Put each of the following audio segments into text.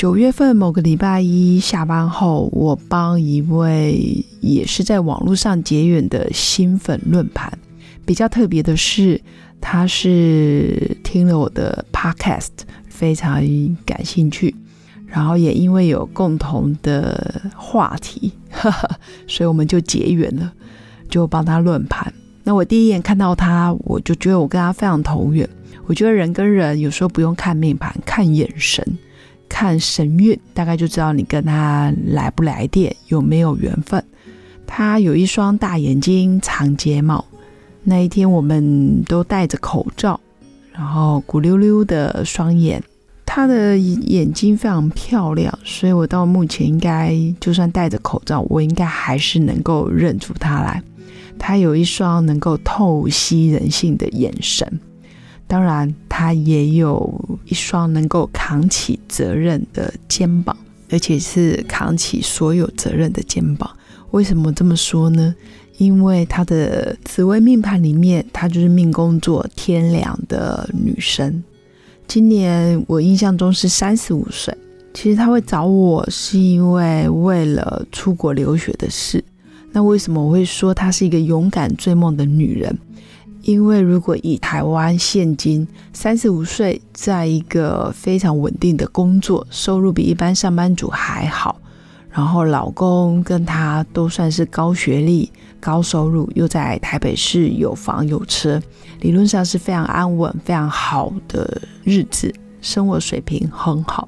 九月份某个礼拜一下班后，我帮一位也是在网络上结缘的新粉论盘。比较特别的是，他是听了我的 podcast，非常感兴趣，然后也因为有共同的话题，所以我们就结缘了，就帮他论盘。那我第一眼看到他，我就觉得我跟他非常投缘。我觉得人跟人有时候不用看命盘，看眼神。看神韵，大概就知道你跟他来不来电，有没有缘分。他有一双大眼睛，长睫毛。那一天我们都戴着口罩，然后鼓溜溜的双眼。他的眼睛非常漂亮，所以我到目前应该就算戴着口罩，我应该还是能够认出他来。他有一双能够透析人性的眼神。当然，他也有一双能够扛起责任的肩膀，而且是扛起所有责任的肩膀。为什么这么说呢？因为他的紫微命盘里面，他就是命宫座天梁的女生。今年我印象中是三十五岁。其实他会找我，是因为为了出国留学的事。那为什么我会说她是一个勇敢追梦的女人？因为如果以台湾现今三十五岁，在一个非常稳定的工作，收入比一般上班族还好，然后老公跟她都算是高学历、高收入，又在台北市有房有车，理论上是非常安稳、非常好的日子，生活水平很好。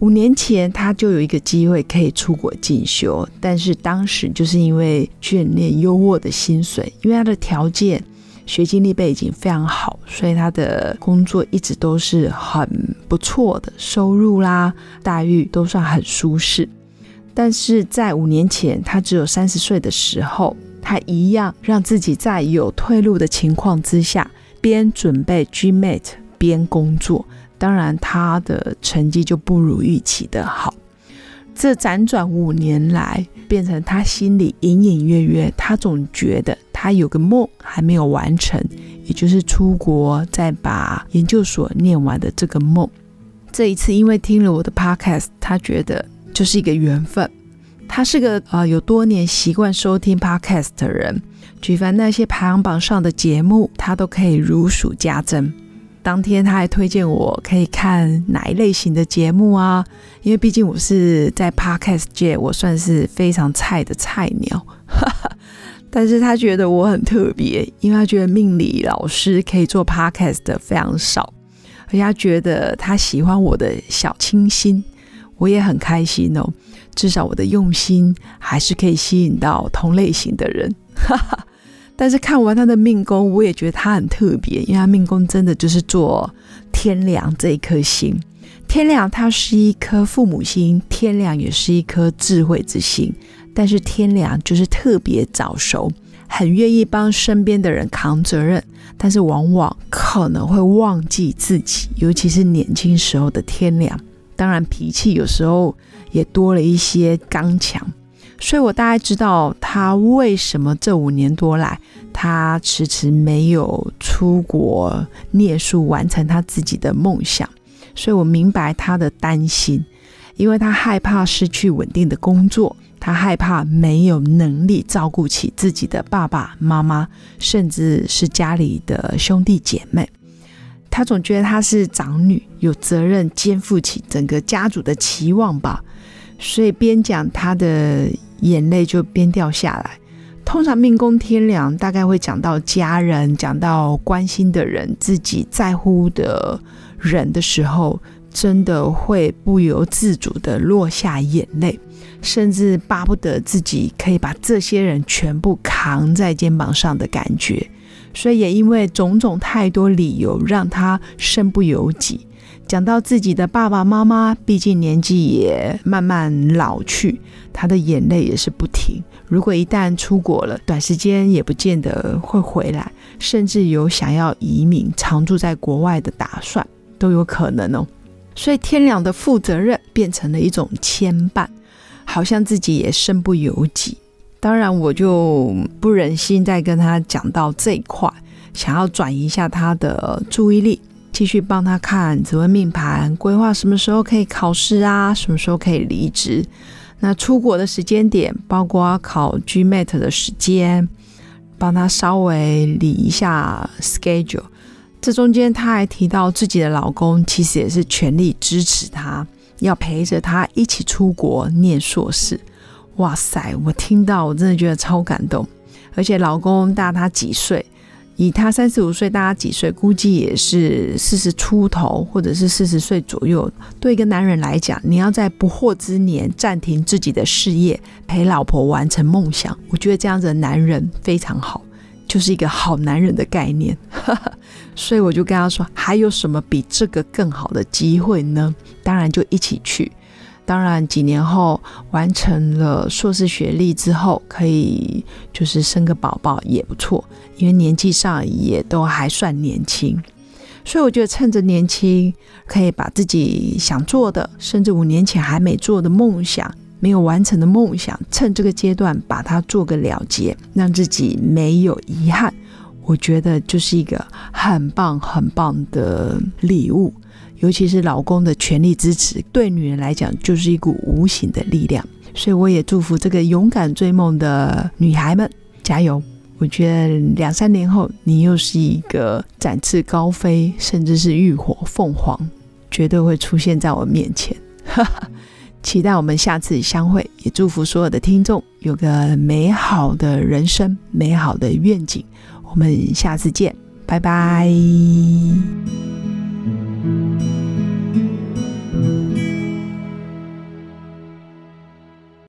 五年前，她就有一个机会可以出国进修，但是当时就是因为眷恋优渥的薪水，因为她的条件。学经历背景非常好，所以他的工作一直都是很不错的，收入啦、待遇都算很舒适。但是在五年前，他只有三十岁的时候，他一样让自己在有退路的情况之下，边准备 GMAT 边工作。当然，他的成绩就不如预期的好。这辗转五年来，变成他心里隐隐约约，他总觉得他有个梦还没有完成，也就是出国再把研究所念完的这个梦。这一次因为听了我的 podcast，他觉得就是一个缘分。他是个呃有多年习惯收听 podcast 的人，举凡那些排行榜上的节目，他都可以如数家珍。当天他还推荐我可以看哪一类型的节目啊？因为毕竟我是在 podcast 界，我算是非常菜的菜鸟。但是他觉得我很特别，因为他觉得命理老师可以做 podcast 的非常少，而且他觉得他喜欢我的小清新，我也很开心哦。至少我的用心还是可以吸引到同类型的人。但是看完他的命宫，我也觉得他很特别，因为他命宫真的就是做天梁这一颗星。天梁它是一颗父母星，天梁也是一颗智慧之星。但是天良就是特别早熟，很愿意帮身边的人扛责任，但是往往可能会忘记自己，尤其是年轻时候的天良。当然脾气有时候也多了一些刚强。所以我大概知道他为什么这五年多来，他迟迟没有出国念书，完成他自己的梦想。所以我明白他的担心，因为他害怕失去稳定的工作，他害怕没有能力照顾起自己的爸爸妈妈，甚至是家里的兄弟姐妹。他总觉得他是长女，有责任肩负起整个家族的期望吧。所以边讲他的。眼泪就边掉下来。通常命宫天凉，大概会讲到家人，讲到关心的人，自己在乎的人的时候，真的会不由自主的落下眼泪，甚至巴不得自己可以把这些人全部扛在肩膀上的感觉。所以也因为种种太多理由，让他身不由己。讲到自己的爸爸妈妈，毕竟年纪也慢慢老去，他的眼泪也是不停。如果一旦出国了，短时间也不见得会回来，甚至有想要移民常住在国外的打算，都有可能哦。所以天良的负责任变成了一种牵绊，好像自己也身不由己。当然，我就不忍心再跟他讲到这一块，想要转移一下他的注意力。继续帮他看指纹命盘，规划什么时候可以考试啊？什么时候可以离职？那出国的时间点，包括考 GMAT 的时间，帮他稍微理一下 schedule。这中间他还提到自己的老公其实也是全力支持他，要陪着他一起出国念硕士。哇塞，我听到我真的觉得超感动，而且老公大他几岁？以他三十五岁，大家几岁？估计也是四十出头，或者是四十岁左右。对一个男人来讲，你要在不惑之年暂停自己的事业，陪老婆完成梦想，我觉得这样子的男人非常好，就是一个好男人的概念。所以我就跟他说，还有什么比这个更好的机会呢？当然就一起去。当然，几年后完成了硕士学历之后，可以就是生个宝宝也不错，因为年纪上也都还算年轻，所以我觉得趁着年轻，可以把自己想做的，甚至五年前还没做的梦想、没有完成的梦想，趁这个阶段把它做个了结，让自己没有遗憾。我觉得就是一个很棒很棒的礼物。尤其是老公的全力支持，对女人来讲就是一股无形的力量。所以我也祝福这个勇敢追梦的女孩们加油！我觉得两三年后，你又是一个展翅高飞，甚至是浴火凤凰，绝对会出现在我面前。哈 哈期待我们下次相会，也祝福所有的听众有个美好的人生、美好的愿景。我们下次见，拜拜。